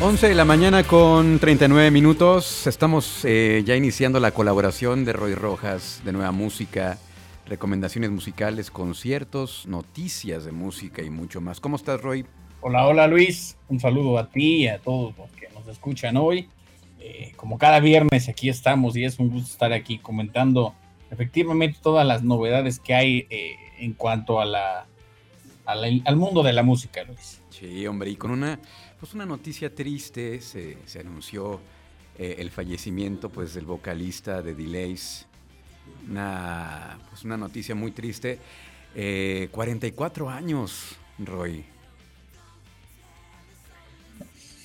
11 de la mañana con 39 minutos. Estamos eh, ya iniciando la colaboración de Roy Rojas, de Nueva Música, recomendaciones musicales, conciertos, noticias de música y mucho más. ¿Cómo estás, Roy? Hola, hola Luis, un saludo a ti y a todos los que nos escuchan hoy. Eh, como cada viernes aquí estamos y es un gusto estar aquí comentando efectivamente todas las novedades que hay eh, en cuanto a la, a la- al mundo de la música, Luis. Sí, hombre, y con una, pues una noticia triste, se, se anunció eh, el fallecimiento pues, del vocalista de Delays. Una, pues, una noticia muy triste. Eh, 44 años, Roy.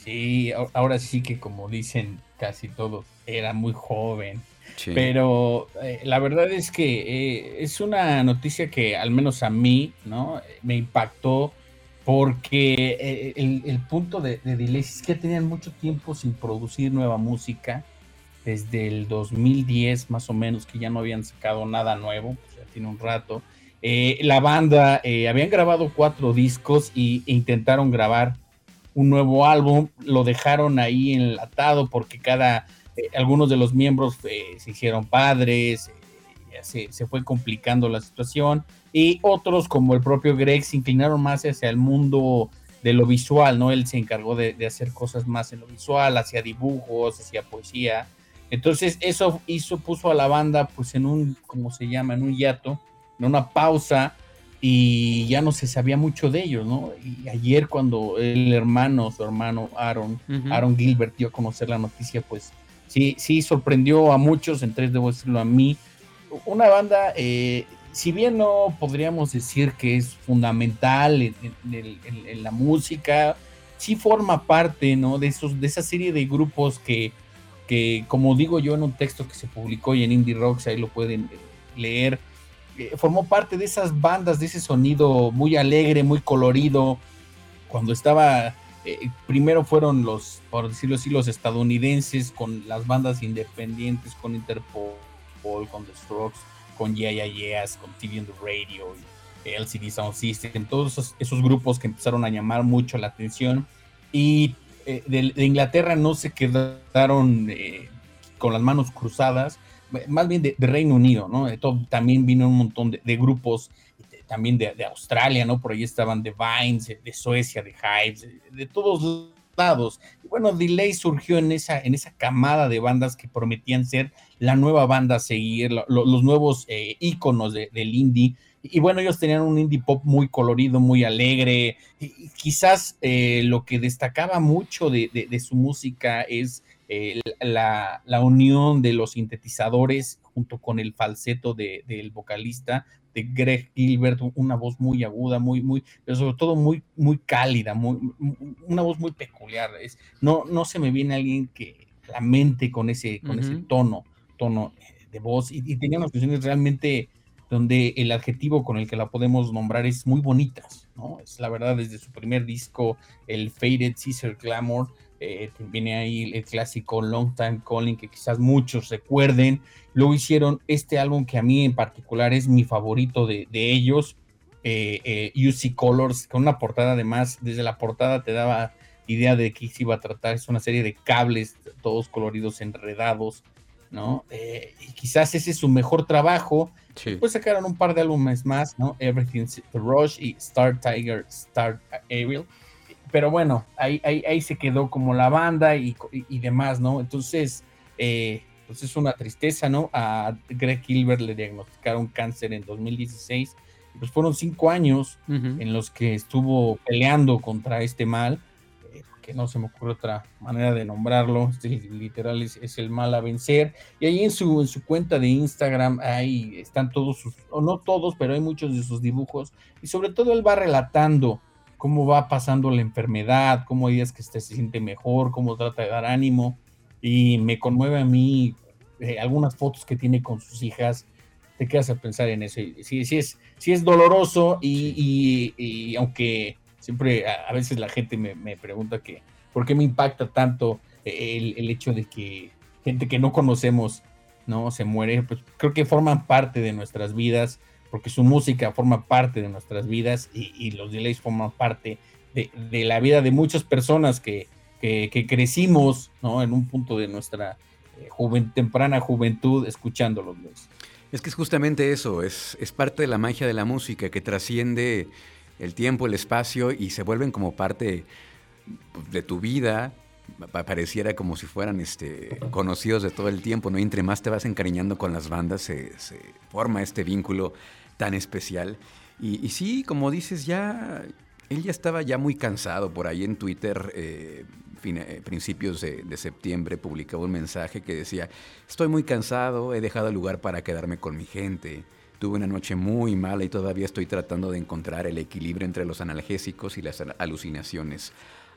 Sí, ahora sí que como dicen casi todos, era muy joven. Sí. Pero eh, la verdad es que eh, es una noticia que al menos a mí, ¿no? Me impactó porque eh, el, punto de, de es que tenían mucho tiempo sin producir nueva música, desde el 2010 más o menos, que ya no habían sacado nada nuevo, pues ya tiene un rato. Eh, la banda eh, habían grabado cuatro discos e intentaron grabar un nuevo álbum, lo dejaron ahí enlatado porque cada eh, algunos de los miembros se hicieron padres, ya se, se fue complicando la situación, y otros, como el propio Greg, se inclinaron más hacia el mundo de lo visual, ¿no? Él se encargó de, de hacer cosas más en lo visual, hacía dibujos, hacía poesía. Entonces, eso hizo, puso a la banda, pues, en un, ¿cómo se llama? En un hiato, en una pausa, y ya no se sabía mucho de ellos, ¿no? Y ayer, cuando el hermano, su hermano Aaron. Aaron Gilbert dio a conocer la noticia, pues sí, sí sorprendió a muchos, entre ellos debo decirlo a mí. Una banda, eh, si bien no podríamos decir que es fundamental en, la música, sí forma parte, ¿no? De, esos, de esa serie de grupos que, que, como digo yo en un texto que se publicó y en Indie Rocks, ahí lo pueden eh, leer, eh, formó parte de esas bandas, de ese sonido muy alegre, muy colorido, cuando estaba primero fueron los, por decirlo así, los estadounidenses con las bandas independientes, con Interpol, con The Strokes, con Yeah Yeah Yeahs, con TV on the Radio, y LCD Sound System, todos esos, esos grupos que empezaron a llamar mucho la atención. Y eh, de, de Inglaterra no se quedaron eh, con las manos cruzadas, más bien de, de Reino Unido, ¿no? Todo- también vino un montón de, de grupos de- también de, de Australia, ¿no? Por ahí estaban de Vines, de Suecia, de Hives, de, de todos Y bueno, Delay surgió en esa, en esa camada de bandas que prometían ser la nueva banda a seguir, lo- lo- los nuevos eh, íconos de- del indie. Y, bueno, ellos tenían un indie pop muy colorido, muy alegre. Y, quizás eh, lo que destacaba mucho de, su música es eh, la, la unión de los sintetizadores junto con el falseto de- del vocalista de Greg Gilbert, una voz muy aguda, muy, muy, pero sobre todo muy, muy cálida, muy, una voz muy peculiar. Es, no, no se me viene alguien que la mente con ese, con ese tono, tono eh, de voz, y, y tenía unas canciones realmente donde el adjetivo con el que la podemos nombrar es muy bonitas, ¿no? Es la verdad, desde su primer disco, el Faded Caesar Glamour, eh, viene ahí el clásico Long Time Calling, que quizás muchos recuerden. Luego hicieron este álbum que a mí en particular es mi favorito de, de ellos, eh, eh, UC Colors, con una portada además, desde la portada te daba idea de qué se iba a tratar, es una serie de cables, todos coloridos, enredados, ¿no? Eh, y quizás ese es su mejor trabajo. Sí. Después sacaron un par de álbumes más, ¿no? Everything's the Rush y Star Tiger, Star Ariel. Pero bueno, ahí, ahí, ahí se quedó como la banda y, y- y demás, ¿no? Entonces, eh, pues es una tristeza, ¿no? A Greg Gilbert le diagnosticaron cáncer en 2016. y Pues fueron cinco años en los que estuvo peleando contra este mal, eh, que no se me ocurre otra manera de nombrarlo, este literal es, es el mal a vencer. Y ahí en su, en su cuenta de Instagram, ahí están todos sus, o no todos, pero hay muchos de sus dibujos, y sobre todo él va relatando cómo va pasando la enfermedad, cómo hay días que se siente mejor, cómo trata de dar ánimo, y me conmueve a mí eh, algunas fotos que tiene con sus hijas, te quedas a pensar en eso. y Sí, sí es, sí es doloroso y, y- y aunque siempre a, a veces la gente me, me pregunta que por qué me impacta tanto el, el hecho de que gente que no conocemos no se muere, pues creo que forman parte de nuestras vidas, porque su música forma parte de nuestras vidas y, los delays forman parte de, la vida de muchas personas que, que, crecimos ¿no? en un punto de nuestra eh, temprana juventud escuchando los delays. Es que es justamente eso, es, es parte de la magia de la música que trasciende el tiempo, el espacio y se vuelven como parte de tu vida. Pa- Pareciera como si fueran este, conocidos de todo el tiempo, ¿no? Y entre más te vas encariñando con las bandas, se forma este vínculo tan especial. Y, y sí, como dices, ya él ya estaba ya muy cansado por ahí en Twitter. eh, eh, principios de, de septiembre publicaba un mensaje que decía, estoy muy cansado, he dejado el lugar para quedarme con mi gente. Tuve una noche muy mala y todavía estoy tratando de encontrar el equilibrio entre los analgésicos y las al- alucinaciones.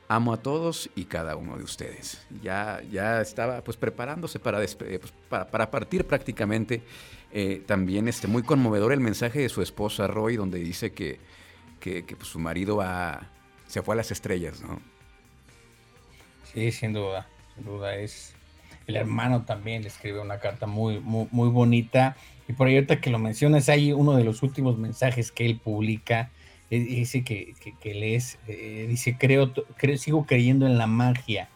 Amo a todos y cada uno de ustedes. Ya, ya estaba pues preparándose para, eh, pues, para, para partir prácticamente. Eh, también este, muy conmovedor el mensaje de su esposa Roy, donde dice que, que, que, pues, su marido va- se fue a las estrellas, ¿no? Sí, sin duda, sin duda es. El hermano también le escribe una carta muy, muy, muy bonita. Y por ahí ahorita que lo mencionas, hay uno de los últimos mensajes que él publica, eh, dice que, que, que lees, eh, dice, creo, creo, sigo creyendo en la magia,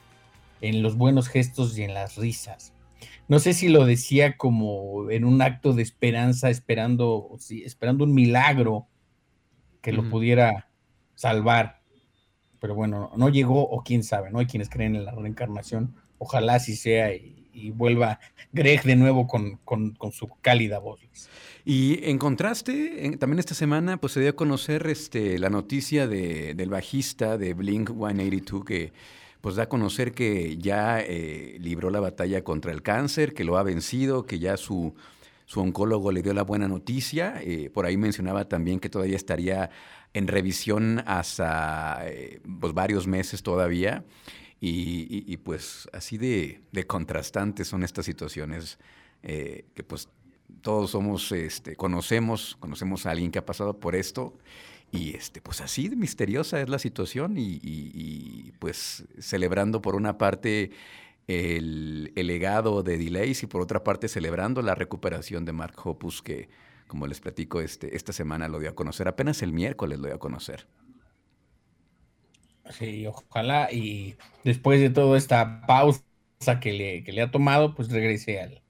en los buenos gestos y en las risas. No sé si lo decía como en un acto de esperanza, esperando, sí, esperando un milagro que lo pudiera salvar. Pero bueno, no llegó o quién sabe, ¿no? Hay quienes creen en la reencarnación. Ojalá así sea y, y vuelva Greg de nuevo con, con- con su cálida voz. Y en contraste, en- también esta semana pues, se dio a conocer este, la noticia de- del bajista de Blink 182 que pues, da a conocer que ya eh, libró la batalla contra el cáncer, que lo ha vencido, que ya su, su oncólogo le dio la buena noticia. Eh, por ahí mencionaba también que todavía estaría en revisión hasta eh, pues, varios meses todavía. Y, y- y, pues así de, de contrastantes son estas situaciones eh, que pues todos somos, este, conocemos, conocemos a alguien que ha pasado por esto y este, pues así misteriosa es la situación y, y- y, pues celebrando por una parte el, legado de Delays y por otra parte celebrando la recuperación de Mark Hoppus que como les platico este, esta semana lo dio a conocer, apenas el miércoles lo dio a conocer. Sí, ojalá y después de toda esta pausa que le, que le ha tomado, pues regrese al,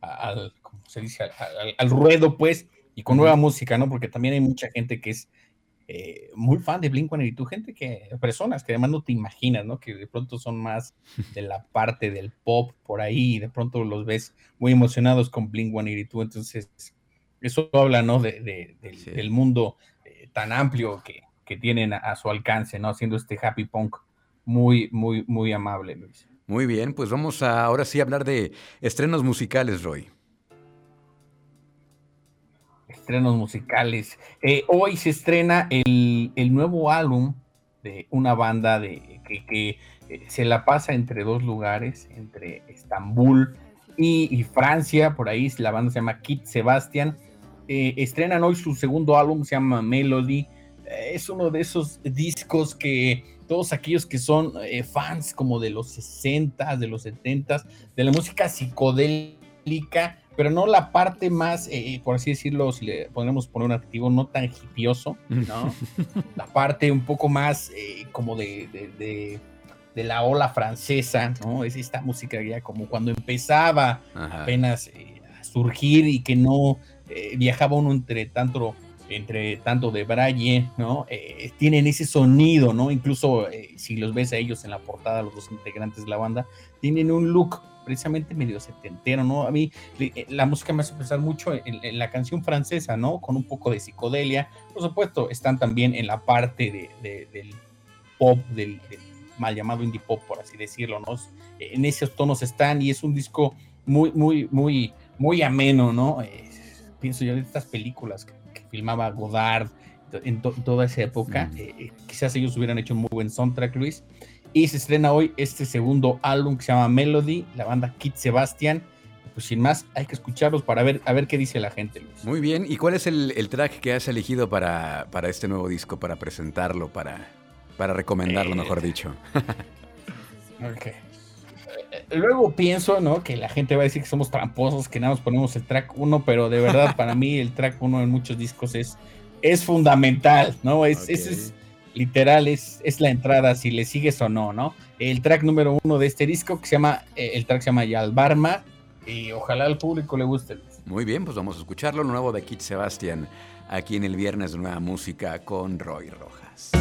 al ¿cómo se dice? Al, al- al ruedo, pues, y con nueva música, ¿no? Porque también hay mucha gente que es eh, muy fan de Blink-182, gente que, personas que además no te imaginas, ¿no? Que de pronto son más de la parte del pop por ahí y de pronto los ves muy emocionados con Blink-182, entonces eso habla, ¿no? De, de- del, Sí. del mundo eh, tan amplio que, que tienen a, a su alcance, ¿no? Haciendo este happy punk muy, muy, muy amable, Luis. Muy bien, pues vamos a ahora sí a hablar de estrenos musicales, Roy. Estrenos musicales. Eh, hoy se estrena el, el nuevo álbum de una banda de, que, eh, se la pasa entre dos lugares, entre Estambul y, Francia. Por ahí la banda se llama Kit Sebastian. eh, estrenan hoy su segundo álbum, se llama Melody. Eh, es uno de esos discos que todos aquellos que son fans como de los 60, de los 70, de la música psicodélica, pero no la parte más, eh, por así decirlo, si le podemos poner un adjetivo, no tan hipioso, ¿no? la parte un poco más eh, como de, de- de- de la ola francesa, ¿no? Es esta música ya como cuando empezaba Ajá. apenas eh, a surgir y que no eh, viajaba uno entre tanto entre tanto de Braille, ¿no? Eh, tienen ese sonido, ¿no? Incluso eh, si los ves a ellos en la portada, los dos integrantes de la banda, tienen un look precisamente medio setentero, ¿no? A mí eh, la música me hace pensar mucho en, en la canción francesa, ¿no? Con un poco de psicodelia. Por supuesto, están también en la parte de- de- del pop, del, del mal llamado indie pop, por así decirlo, ¿no? En esos tonos están y es un disco muy, muy, muy, muy ameno, ¿no? Eh, pienso yo en estas películas que, que filmaba Godard en to- toda esa época. Mm. eh, quizás ellos hubieran hecho un muy buen soundtrack, Luis. Y se estrena hoy este segundo álbum que se llama Melody, la banda Kit Sebastian. Pues sin más, hay que escucharlos para ver, a ver qué dice la gente, Luis. Muy bien. ¿Y cuál es el, el track que has elegido para, para este nuevo disco, para presentarlo, para, para recomendarlo, Eh, mejor dicho? Ok. Luego pienso, ¿no? Que la gente va a decir que somos tramposos, que nada más ponemos el track 1, pero de verdad para mí el track 1 en muchos discos es, es fundamental, ¿no? Es literal, es, es la entrada, si le sigues o no, ¿no? El track número uno de este disco que se llama, eh, el track se llama Yalbarma, y ojalá al público le guste. Muy bien, pues vamos a escucharlo, lo nuevo de Kit Sebastian, aquí en el Viernes de Nueva Música con Roy Rojas.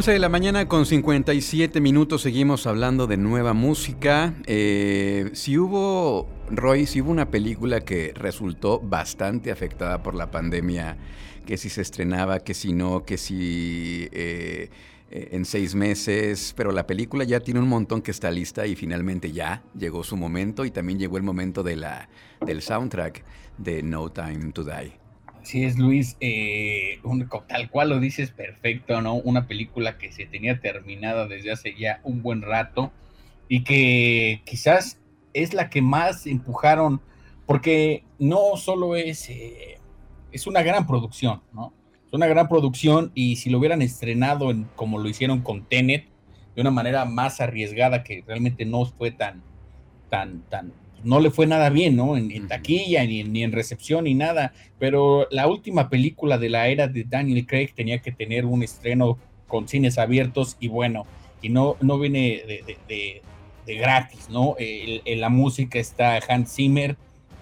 11 de la mañana con 57 minutos seguimos hablando de nueva música. Eh, si hubo, Roy, si hubo una película que resultó bastante afectada por la pandemia, que si se estrenaba, que si no, que si... Eh, eh, en seis meses, pero la película ya tiene un montón que está lista y finalmente ya llegó su momento y también llegó el momento de la, del soundtrack de No Time to Die. Así es, Luis, eh, tal cual lo dices, perfecto, ¿no? Una película que se tenía terminada desde hace ya un buen rato y que quizás es la que más empujaron, porque no solo es, eh, es una gran producción, ¿no? Es una gran producción y si lo hubieran estrenado en- como lo hicieron con Tenet, de una manera más arriesgada que realmente no fue tan, tan, tan, no le fue nada bien, ¿no? En, taquilla, ni, en- ni en recepción, ni nada pero la última película de la era de Daniel Craig tenía que tener un estreno con cines abiertos y bueno, y no, no viene de, de- de- de gratis, ¿no? El- en la música está Hans Zimmer,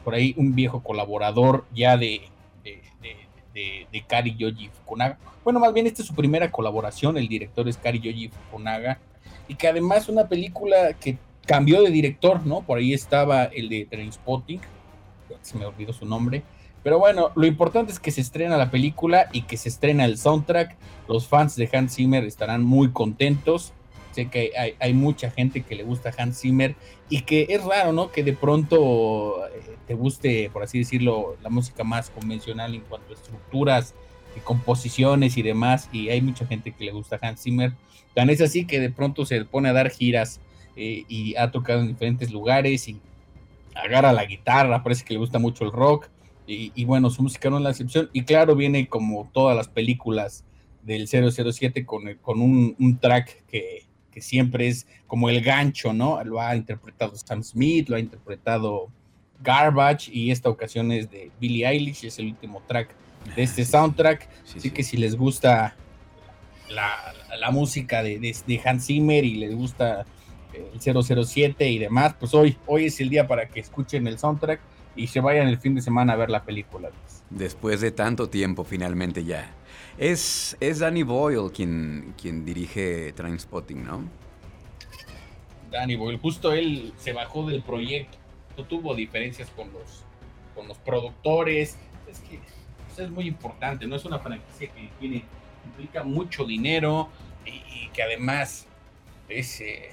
por ahí un viejo colaborador ya de, de, de, de- de Kari Yoji Fukunaga. Bueno, más bien esta es su primera colaboración, el director es Kari Yoji Fukunaga, y que además una película que cambió de director, ¿no? Por ahí estaba el de Trainspotting, se me olvidó su nombre, pero bueno, lo importante es que se estrena la película y que se estrena el soundtrack. Los fans de Hans Zimmer estarán muy contentos. Sé que hay, hay mucha gente que le gusta Hans Zimmer y que es raro, ¿no? Que de pronto eh, te guste, por así decirlo, la música más convencional en cuanto a estructuras y composiciones y demás. Y hay mucha gente que le gusta Hans Zimmer. Tan es así que de pronto se pone a dar giras eh, y ha tocado en diferentes lugares y agarra la guitarra, parece que le gusta mucho el rock. Y, y bueno, su música no es la excepción. Y claro, viene como todas las películas del 007 con, el- con un, un track que, que siempre es como el gancho, ¿no? Lo ha interpretado Sam Smith, lo ha interpretado Garbage y esta ocasión es de Billie Eilish, es el último track de este soundtrack. Sí, Así sí. que si les gusta la, la música de, de- de Hans Zimmer y les gusta el 007 y demás, pues hoy, hoy es el día para que escuchen el soundtrack y se vayan el fin de semana a ver la película. Después de tanto tiempo, finalmente ya. Es, es Danny Boyle quien, quien dirige Trainspotting, ¿no? Danny Boyle, justo él se bajó del proyecto, tuvo diferencias con los, con los productores, es que pues, es muy importante, no es una franquicia que tiene, implica mucho dinero y, y que además es, eh,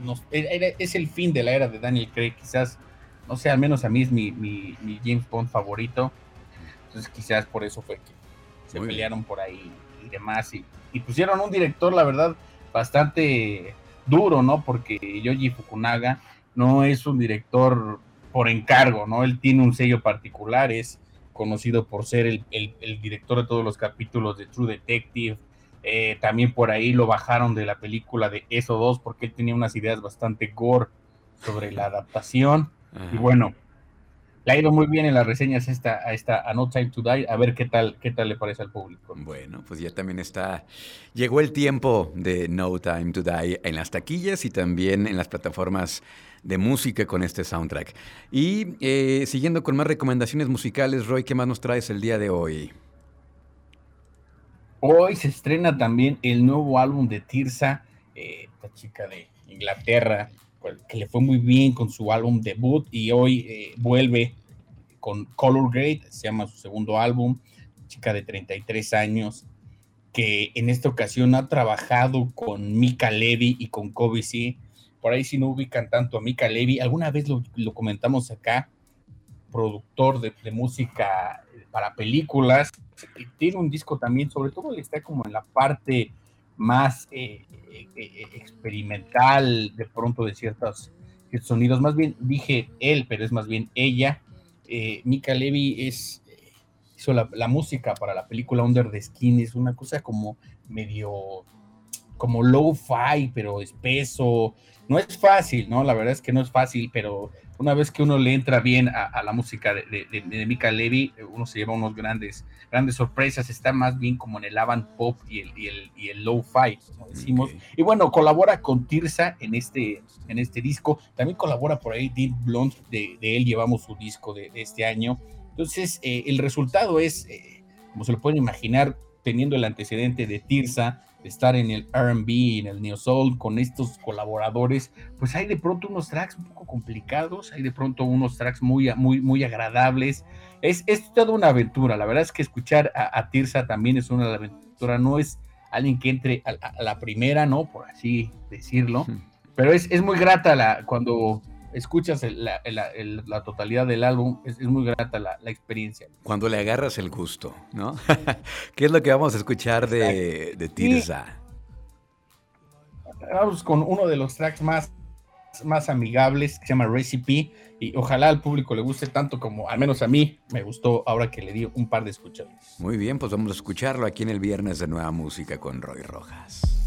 nos- era- es el fin de la era de Daniel Craig, quizás, no sé, al menos a mí es mi, mi- mi James Bond favorito, entonces quizás por eso fue que se Muy bien. pelearon por ahí y demás, y, y pusieron un director, la verdad, bastante duro, ¿no? Porque Yoji Fukunaga no es un director por encargo, ¿no? Él tiene un sello particular, es conocido por ser el, el- el director de todos los capítulos de True Detective. Eh, también por ahí lo bajaron de la película de Eso 2 porque él tenía unas ideas bastante gore sobre la adaptación. Ajá. Y bueno, le ha ido muy bien en las reseñas esta, a esta a No Time to Die. A ver qué tal, qué tal le parece al público. Bueno, pues ya también está. Llegó el tiempo de No Time to Die en las taquillas y también en las plataformas de música con este soundtrack. Y eh, siguiendo con más recomendaciones musicales, Roy, ¿qué más nos traes el día de hoy? Hoy se estrena también el nuevo álbum de Tirsa, eh, esta chica de Inglaterra, que le fue muy bien con su álbum debut y hoy eh, vuelve con Color Grade, se llama su segundo álbum, chica de 33 años, que en esta ocasión ha trabajado con Mika Levy y con Kobe C. Por ahí si no ubican tanto a Mika Levy, alguna vez lo comentamos acá, productor de, música para películas, tiene un disco también, sobre todo está como en la parte más eh, eh, eh, experimental de pronto de ciertos, sonidos, más bien dije él, pero es más bien ella, eh, Mika Levy es, hizo la, música para la película Under the Skin, es una cosa como medio, como low-fi, pero espeso. No es fácil, ¿no? La verdad es que no es fácil, pero una vez que uno le entra bien a, la música de, de, Mika Levy, uno se lleva unos grandes, grandes sorpresas. Está más bien como en el avant pop y el, y el, y el low-fi, como decimos. Y bueno, colabora con Tirsa en este, en este disco. También colabora por ahí Deep Blonde, de, él llevamos su disco de, este año. Entonces, eh, el resultado es, eh, como se lo pueden imaginar, teniendo el antecedente de Tirsa, de estar en el RB, en el Neo Soul, con estos colaboradores, pues hay de pronto unos tracks un poco complicados, hay de pronto unos tracks muy, muy, muy agradables. Es, es toda una aventura. La verdad es que escuchar a, Tirsa también es una aventura, no es alguien que entre a, la primera, ¿no? Por así decirlo. Pero es, es muy grata la, cuando escuchas la, totalidad del álbum, es, muy grata la, experiencia. Cuando le agarras el gusto, ¿no? ¿Qué es lo que vamos a escuchar de, de Tirza? vamos con uno de los tracks más, más amigables que se llama Recipe y ojalá al público le guste tanto como al menos a mí me gustó ahora que le di un par de escuchas. Muy bien, pues vamos a escucharlo aquí en el viernes de Nueva Música con Roy Rojas.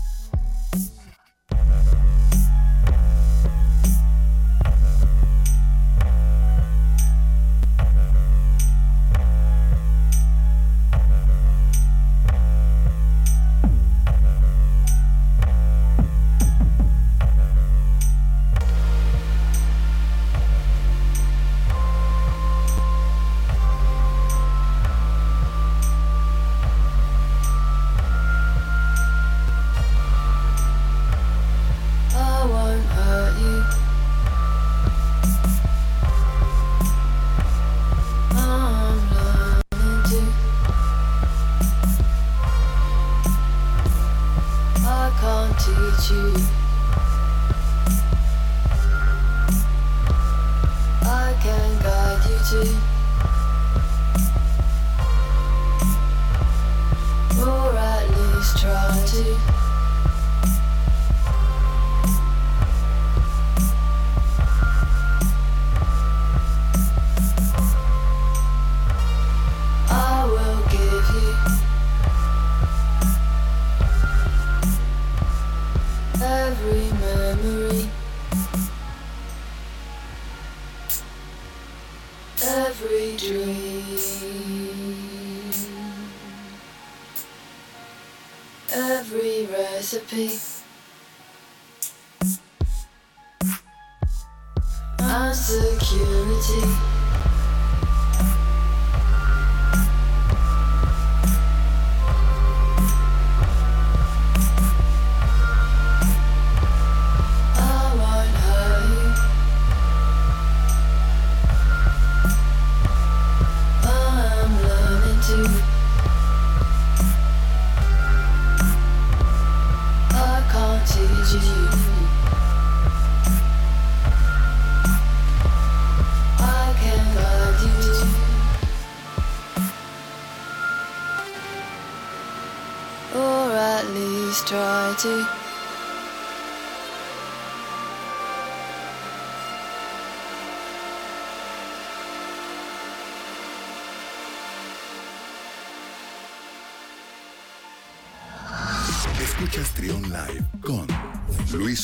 Escuchas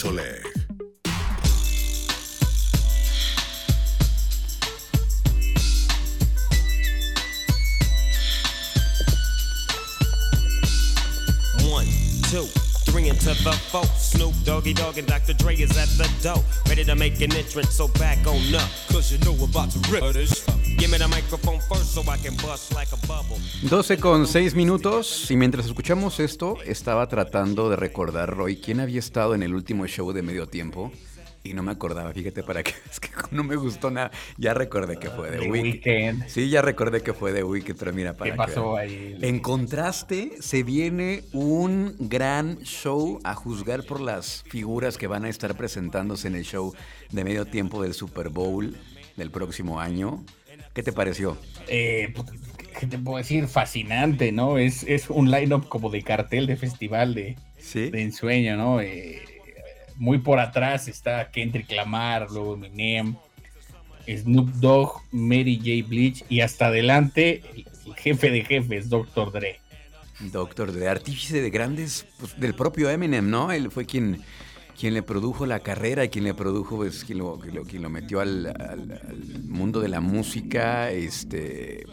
Luis Oleg. One, two, three into the four. Snoop Doggy Dogg and Dr. Dre is at the door. Ready to make an entrance, so back on up. Cause you know we're about to rip this. 12 con 6 minutos y mientras escuchamos esto estaba tratando de recordar, Roy, quién había estado en el último show de medio tiempo y no me acordaba, fíjate para qué, es que no me gustó nada. Ya recordé que fue de Weekend. Sí, ya recordé que fue de Weekend, pero mira, para ¿Qué pasó ahí? En contraste, se viene un gran show a juzgar por las figuras que van a estar presentándose en el show de medio tiempo del Super Bowl del próximo año. ¿Qué te pareció? Eh, pues, ¿Qué te puedo decir? Fascinante, ¿no? Es, es un line-up como de cartel de festival de, de ensueño, ¿no? Eh, muy por atrás está Kendrick Lamar, luego Eminem. Snoop Dogg, Mary J. Bleach y hasta adelante el, jefe de jefes, Dr. Dre. Dr. Dre, artífice de grandes, pues, del propio Eminem, ¿no? Él fue quien, quien le produjo la carrera y quien le produjo, pues, quien lo, quien lo, metió al, mundo de la música, este,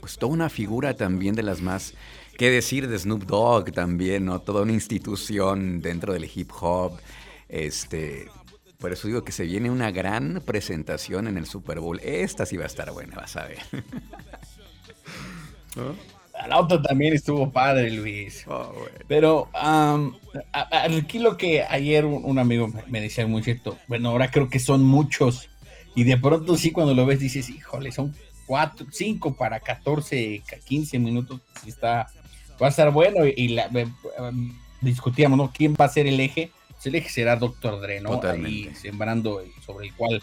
pues toda una figura también de las más, qué decir de Snoop Dogg también, ¿no? Toda una institución dentro del hip hop, este, por eso digo que se viene una gran presentación en el Super Bowl. Esta sí va a estar buena, vas a ver. La otra también estuvo padre, Luis. Oh, Pero aquí lo que ayer un, amigo me decía muy cierto. Bueno, ahora creo que son muchos. Y de pronto sí, cuando lo ves, dices, híjole, son cuatro, cinco para 14, 15 minutos. Sí está, va a estar bueno. Y la, um, discutíamos, ¿no? ¿Quién va a ser el eje? el eje será Doctor Dre, ¿no? Ahí sembrando sobre el cual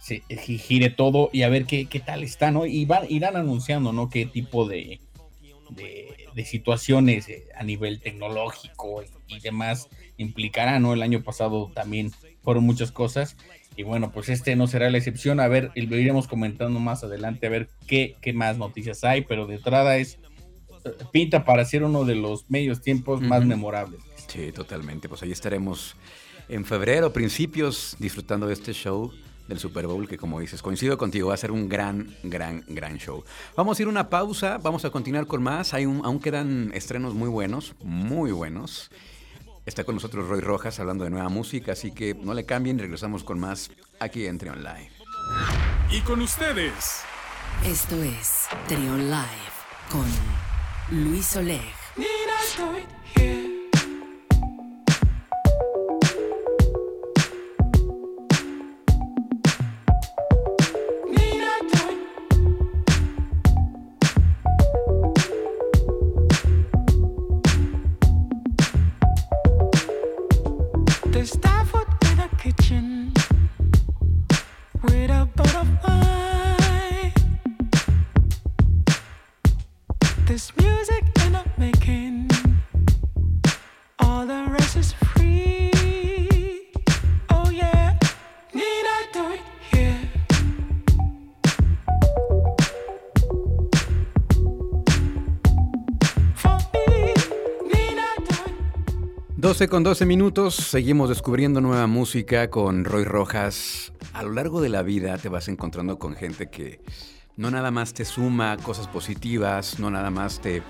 se gire todo y a ver qué, qué tal está, ¿no? Y van, irán anunciando, ¿no? Qué tipo de, de, situaciones eh, a nivel tecnológico y, demás implicará, ¿no? El año pasado también fueron muchas cosas y bueno, pues este no será la excepción. A ver, lo iremos comentando más adelante, a ver qué, qué más noticias hay, pero de entrada es eh, pinta para ser uno de los medios tiempos más memorables. Sí, totalmente. Pues ahí estaremos en febrero, principios, disfrutando de este show del Super Bowl, que como dices, coincido contigo, va a ser un gran, gran, gran show. Vamos a ir a una pausa, vamos a continuar con más. Hay un, aún quedan estrenos muy buenos, muy buenos. Está con nosotros Roy Rojas hablando de nueva música, así que no le cambien, regresamos con más aquí en Trion Live. Y con ustedes. Esto es Trion Live con Luis Oleg. Con 12 minutos, seguimos descubriendo nueva música con Roy Rojas. A lo largo de la vida te vas encontrando con gente que no nada más te suma cosas positivas, no nada más te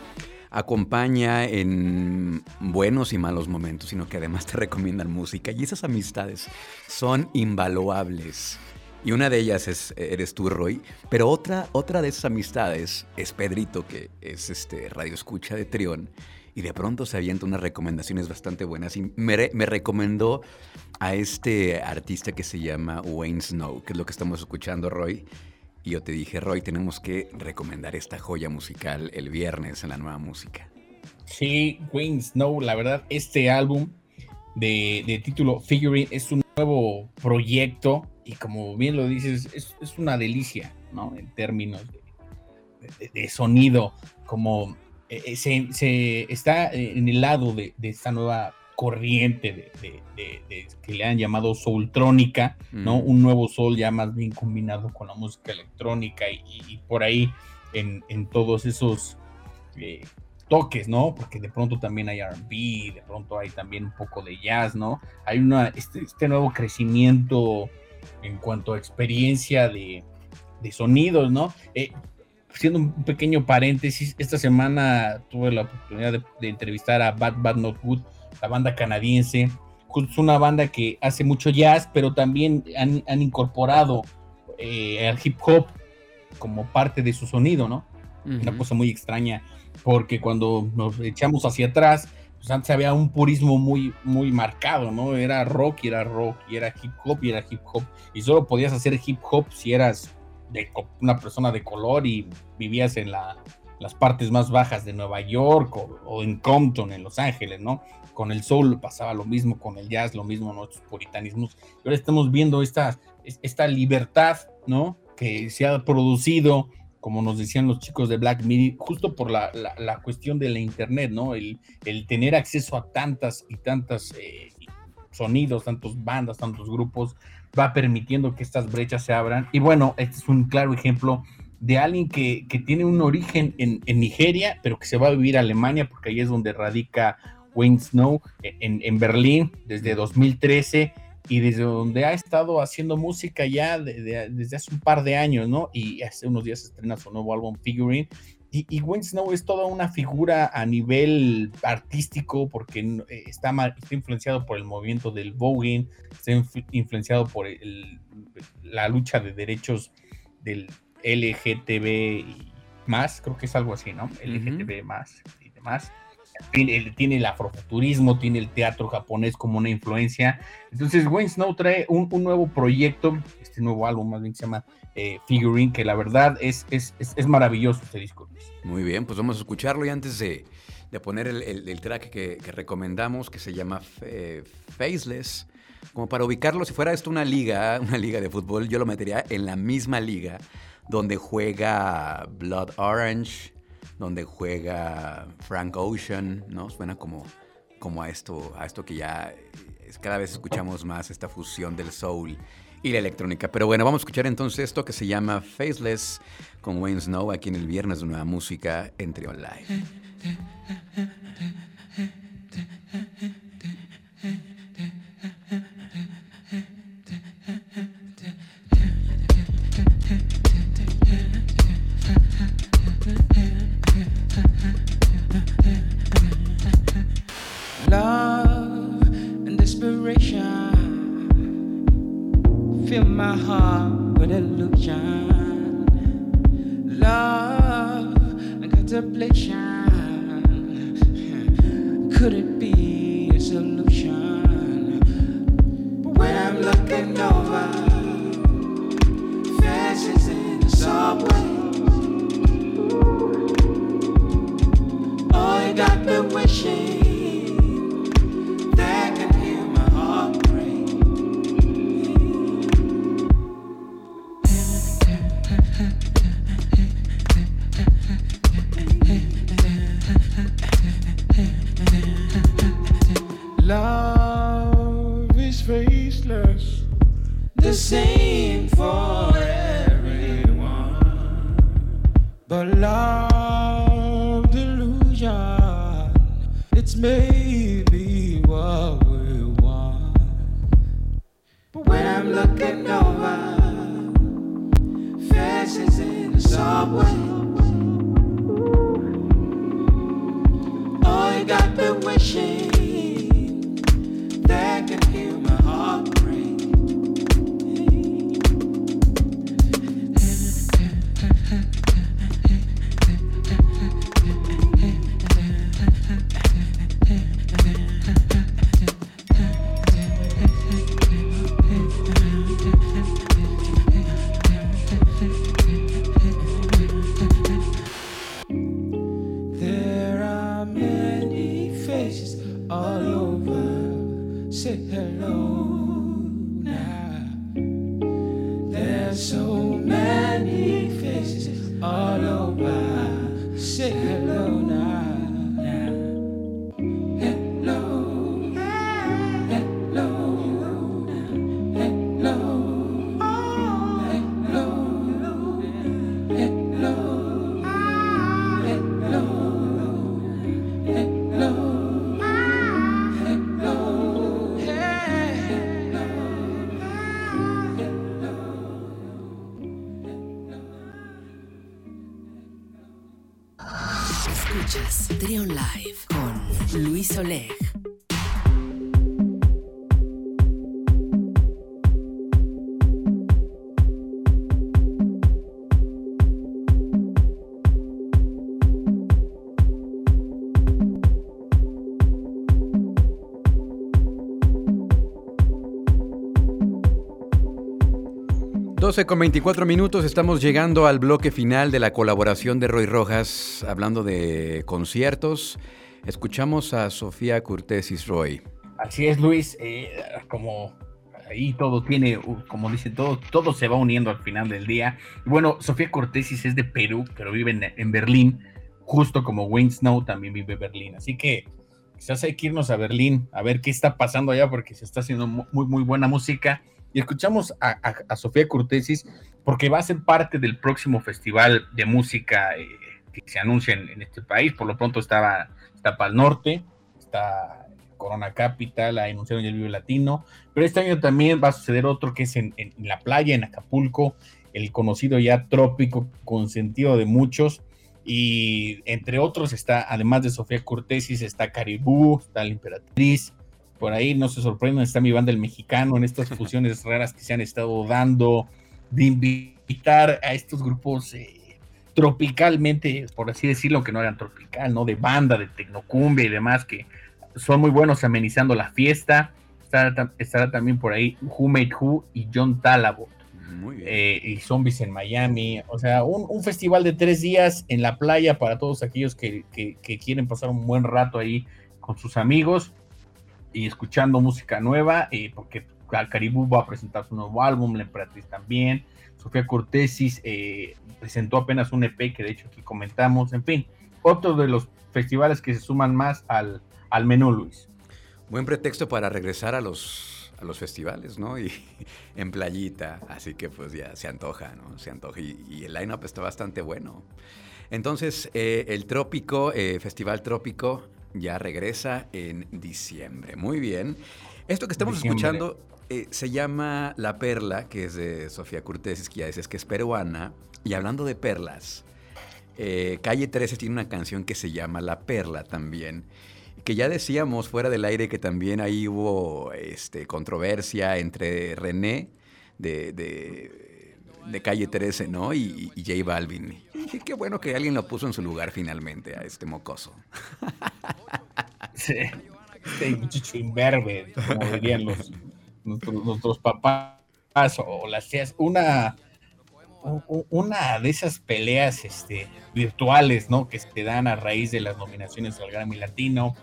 acompaña en buenos y malos momentos, sino que además te recomiendan música. Y esas amistades son invaluables. Y una de ellas es, eres tú, Roy. Pero otra, otra de esas amistades es Pedrito, que es este radio escucha de Trión y de pronto se avienta unas recomendaciones bastante buenas y me, recomendó a este artista que se llama Wayne Snow, que es lo que estamos escuchando, Roy. Y yo te dije, Roy, tenemos que recomendar esta joya musical el viernes en la nueva música. Sí, Wayne Snow, la verdad, este álbum de, título Figurine es un nuevo proyecto y como bien lo dices, es, una delicia, ¿no? En términos de sonido, como eh, eh, se, está eh, en el lado de, esta nueva corriente de, que le han llamado soultrónica, ¿no? Mm. Un nuevo soul ya más bien combinado con la música electrónica y, por ahí en, todos esos toques, ¿no? Porque de pronto también hay RB, de pronto hay también un poco de jazz, ¿no? Hay una, este, este nuevo crecimiento en cuanto a experiencia de, sonidos, ¿no? haciendo un pequeño paréntesis, esta semana tuve la oportunidad de, entrevistar a Bad Bad Not Good, la banda canadiense. Es una banda que hace mucho jazz, pero también han, incorporado eh, el hip hop como parte de su sonido, ¿no? Una cosa muy extraña, porque cuando nos echamos hacia atrás, pues antes había un purismo muy, muy marcado, ¿no? Era rock y era rock, y era hip hop y era hip hop, y solo podías hacer hip hop si eras de una persona de color y vivías en las partes más bajas de Nueva York o, en Compton, en Los Ángeles, ¿no? Con el soul pasaba lo mismo, con el jazz lo mismo, nuestros puritanismos. Y ahora estamos viendo esta, esta libertad, ¿no? Que se ha producido, como nos decían los chicos de Black Midi, justo por la, cuestión de la Internet, ¿no? El, el, tener acceso a tantas y tantas eh, sonidos, tantos bandas, tantos grupos, va permitiendo que estas brechas se abran. Y bueno, este es un claro ejemplo de alguien que, tiene un origen en, Nigeria, pero que se va a vivir a Alemania, porque ahí es donde radica Wayne Snow, en, en Berlín, desde 2013 y desde donde ha estado haciendo música ya desde hace un par de años, ¿no? Y hace unos días estrena su nuevo álbum Figurine. Y, y Wayne Snow es toda una figura a nivel artístico porque eh, está, está influenciado por el movimiento del voguing, está influenciado por la lucha de derechos del LGTB y más, creo que es algo así, ¿no? LGTB más y demás tiene, tiene el afrofuturismo, tiene el teatro japonés como una influencia. Entonces, Wayne Snow trae un, nuevo proyecto, este nuevo álbum más bien se llama eh, Figurine, que la verdad es, es, maravilloso este disco. Muy bien, pues vamos a escucharlo y antes de, poner el, track que, recomendamos, que se llama eh, Faceless, como para ubicarlo, si fuera esto una liga, una liga de fútbol, yo lo metería en la misma liga donde juega Blood Orange, donde juega Frank Ocean, ¿no? Suena como, como a, esto, a esto que ya cada vez escuchamos más, esta fusión del soul y la electrónica. Pero bueno, vamos a escuchar entonces esto que se llama Faceless con Wayne Snow aquí en el viernes de Nueva Música entre Online. Love and desperation. Fill my heart with illusion. Love and contemplation. Could it be a solution? But when i'm looking over faces in the subway. Got me wishing 12 con 24 minutos, estamos llegando al bloque final de la colaboración de Roy Rojas, hablando de conciertos. Escuchamos a Sofía Cortés Roy. Así es, Luis. Eh, como ahí todo tiene, como dice, todo, todo se va uniendo al final del día. Bueno, Sofía Cortésis es de Perú, pero vive en, Berlín, justo como Wayne Snow también vive en Berlín. Así que quizás hay que irnos a Berlín a ver qué está pasando allá, porque se está haciendo muy, muy buena música. Y escuchamos a, Sofía Cortesis porque va a ser parte del próximo festival de música eh, que se anuncia en, este país. Por lo pronto estaba, está Pal Norte, está Corona Capital, ahí anunciaron el Vive Latino, pero este año también va a suceder otro que es en la playa, en Acapulco, el conocido ya trópico consentido de muchos. Y entre otros está, además de Sofía Cortesis, está Caribú, está la Imperatriz, por ahí no se sorprendan, está mi banda el mexicano en estas fusiones raras que se han estado dando, de invitar a estos grupos eh, tropicalmente, por así decirlo, que no hagan tropical, ¿no? De banda, de tecnocumbia y demás, que son muy buenos amenizando la fiesta. Estará, estará también por ahí Who Made Who y John Talabot Muy bien. eh, y Zombies en Miami. O sea, un, un festival de tres días en la playa para todos aquellos que, que- que quieren pasar un buen rato ahí con sus amigos y escuchando música nueva, eh, porque Cal Caribú va a presentar su nuevo álbum, La Emperatriz también. Sofía Cortesis eh, presentó apenas un EP que de hecho aquí comentamos. En fin, otro de los festivales que se suman más al, al menú, Luis. Buen pretexto para regresar a los, a los festivales, ¿no? Y en playita, así que pues ya se antoja, ¿no? Se antoja y, el line-up está bastante bueno. Entonces, eh, el Trópico, Festival Trópico, ya regresa en diciembre. Muy bien. Esto que estamos Diciembre. escuchando eh, se llama La Perla, que es de Sofía Cortés, que ya dices que es peruana. Y hablando de perlas, eh, Calle 13 tiene una canción que se llama La Perla también. Que ya decíamos fuera del aire que también ahí hubo este, controversia entre René de, de- de Calle 13, ¿no? Y, y J Balvin. Y qué bueno que alguien lo puso en su lugar finalmente a este mocoso. Sí. Este muchacho imberbe, como dirían los, nuestros, papás o las tías. Una, una de esas peleas este, virtuales, ¿no? Que se dan a raíz de las nominaciones al Grammy Latino,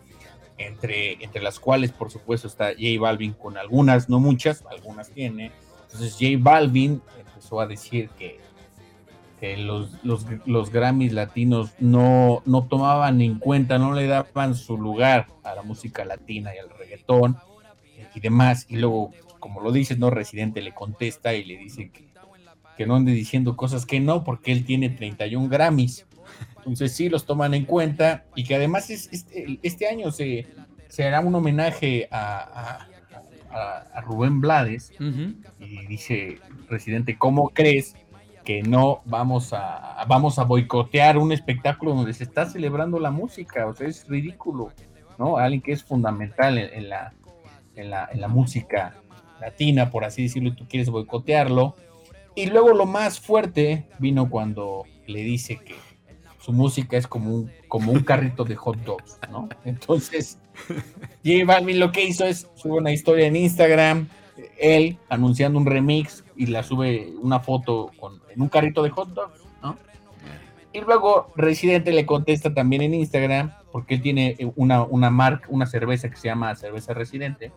entre, entre las cuales, por supuesto, está J Balvin con algunas, no muchas, algunas tiene. Entonces, J Balvin empezó a decir que que los, los, los Grammys latinos no, no tomaban en cuenta, no le daban su lugar a la música latina y al reggaetón y demás. Y luego, como lo dices, ¿no? Residente le contesta y le dice que, que no ande diciendo cosas que no, porque él tiene 31 Grammys. Entonces sí los toman en cuenta y que además es, este, este año se, se hará un homenaje a, a- Rubén Blades y dice, Residente, ¿cómo crees que no vamos a vamos a boicotear un espectáculo donde se está celebrando la música? O sea, es ridículo, ¿no? Alguien que es fundamental en, en la, en, la, en la música latina, por así decirlo, y tú quieres boicotearlo. Y luego lo más fuerte vino cuando le dice que su música es como un, como un carrito de hot dogs, ¿no? Entonces, J Balvin lo que hizo es sube una historia en Instagram, él anunciando un remix y la sube una foto con, en un carrito de hot dogs, ¿no? Y luego Residente le contesta también en Instagram, porque él tiene una, una marca, una cerveza que se llama Cerveza Residente,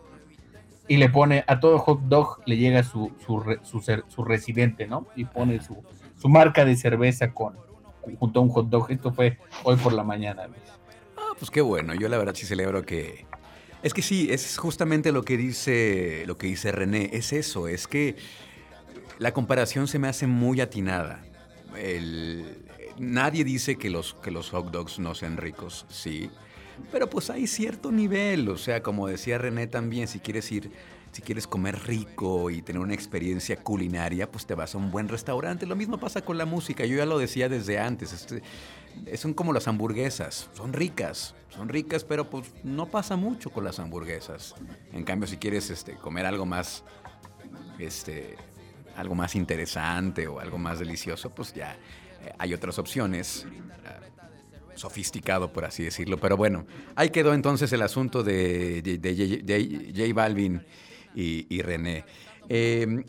y le pone a todo hot dog le llega su, su, su, residente, ¿no? Y pone su, marca de cerveza con junto a un hot dog. Esto fue hoy por la mañana. Luis. Pues qué bueno. Yo la verdad sí celebro que. Es que sí, es justamente lo que dice. Lo que dice René. Es eso. Es que la comparación se me hace muy atinada. Nadie dice que los, que los hot dogs no sean ricos, sí. Pero pues hay cierto nivel. O sea, como decía René también, si quieres ir. Si quieres comer rico y tener una experiencia culinaria, pues te vas a un buen restaurante. Lo mismo pasa con la música. Yo ya lo decía desde antes. Este, son como las hamburguesas, son ricas, son ricas, pero pues no pasa mucho con las hamburguesas. En cambio, si quieres este, comer algo más, este, algo más interesante o algo más delicioso, pues ya eh, hay otras opciones. ah, sofisticado, por así decirlo. Pero bueno, ahí quedó entonces el asunto de, de- de J- J Balvin y, y René. Eh,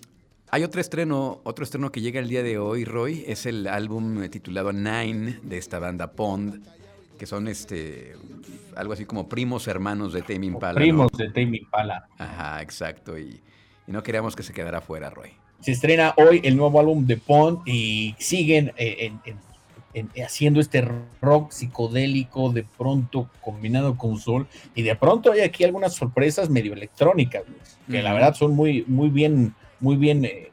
hay otro estreno, otro estreno que llega el día de hoy, Roy, es el álbum titulado Nine de esta banda Pond, que son este algo así como primos hermanos de Tame Impala. ¿no? Primos de Tame Impala. Ajá, exacto. Y, y no queríamos que se quedara fuera, Roy. Se estrena hoy el nuevo álbum de Pond y siguen eh, en- en- en- haciendo este rock psicodélico de pronto combinado con soul y de pronto hay aquí algunas sorpresas medio electrónicas que la verdad son muy muy bien muy bien, eh,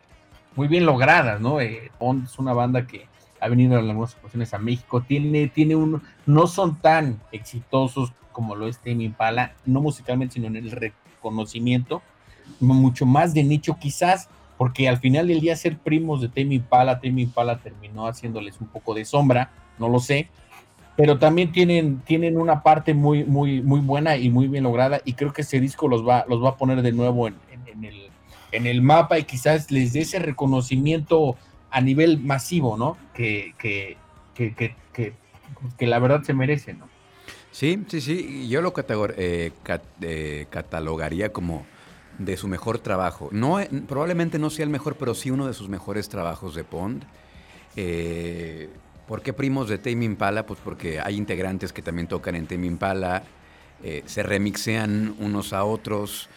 muy bien logradas, ¿no? Eh, es una banda que ha venido en algunas ocasiones a México, tiene, tiene un, no son tan exitosos como lo es Tame Impala, no musicalmente, sino en el reconocimiento, mucho más de nicho quizás, porque al final del día ser primos de Tame Impala, Tame Impala terminó haciéndoles un poco de sombra, no lo sé, pero también tienen, tienen una parte muy, muy, muy buena y muy bien lograda, y creo que ese disco los va, los va a poner de nuevo en, en- el, en el mapa y quizás les dé ese reconocimiento a nivel masivo, ¿no? Que, que, que, que, que- la verdad se merece, ¿no? Sí, sí, sí. Yo lo eh, eh, catalogaría como de su mejor trabajo. No, eh, probablemente no sea el mejor, pero sí uno de sus mejores trabajos de Pond. Eh, ¿Por qué primos de Tame Impala? Pues porque hay integrantes que también tocan en Tame Impala, eh, se remixean unos a otros.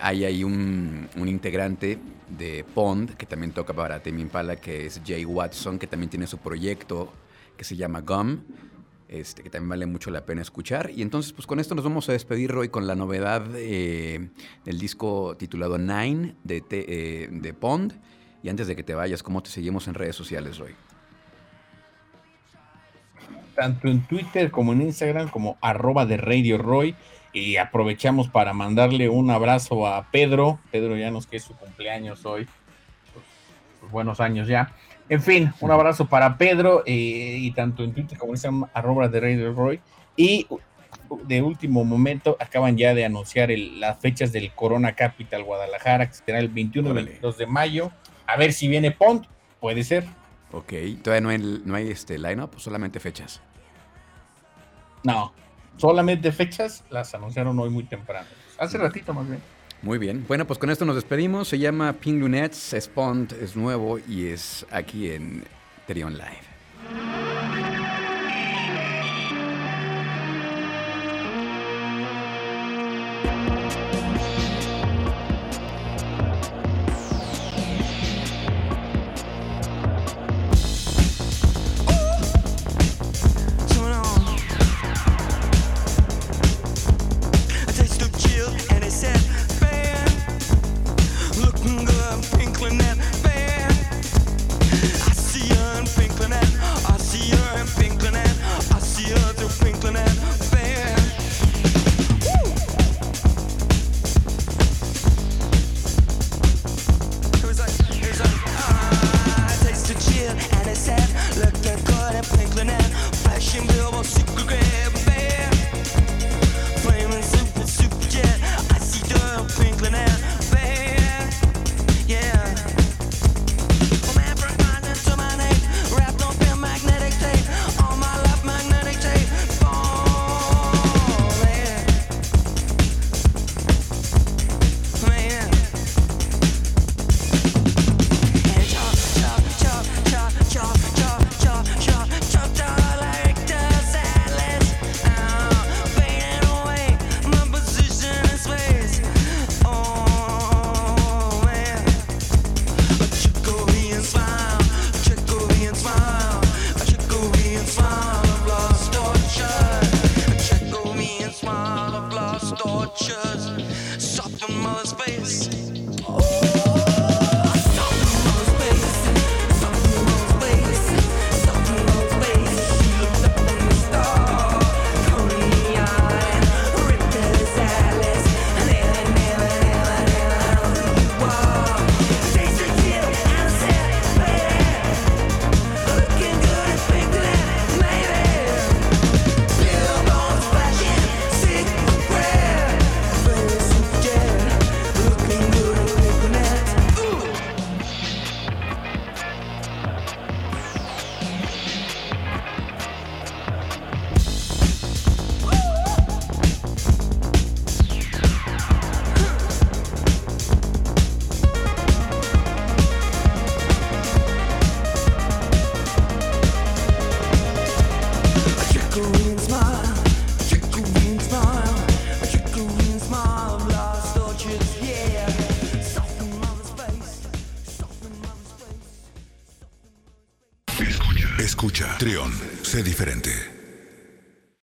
Hay ahí un, un integrante de Pond que también toca para Tame Impala, que es Jay Watson, que también tiene su proyecto que se llama Gum este, que también vale mucho la pena escuchar. Y entonces, pues con esto nos vamos a despedir, Roy, con la novedad eh, del disco titulado Nine de, eh, de Pond. Y antes de que te vayas, ¿cómo te seguimos en redes sociales, Roy? tanto en Twitter como en Instagram como arroba de Radio Roy. Y aprovechamos para mandarle un abrazo a Pedro. Pedro Llanos, que es su cumpleaños hoy. Pues, pues, buenos años ya. En fin, un abrazo para Pedro. eh, y tanto en Twitter como en Instagram, arroba de Radio Roy. Y de último momento acaban ya de anunciar el- las fechas del Corona Capital Guadalajara, que será el 21 y Órale. 22 de mayo. A ver si viene Pont, puede ser. Ok, todavía no hay, no hay este line-up, pues solamente fechas. No, solamente fechas las anunciaron hoy muy temprano. Hace ratito más bien. Muy bien. Bueno, pues con esto nos despedimos. Se llama Pink Lunettes, es es nuevo y es aquí en Terion Live.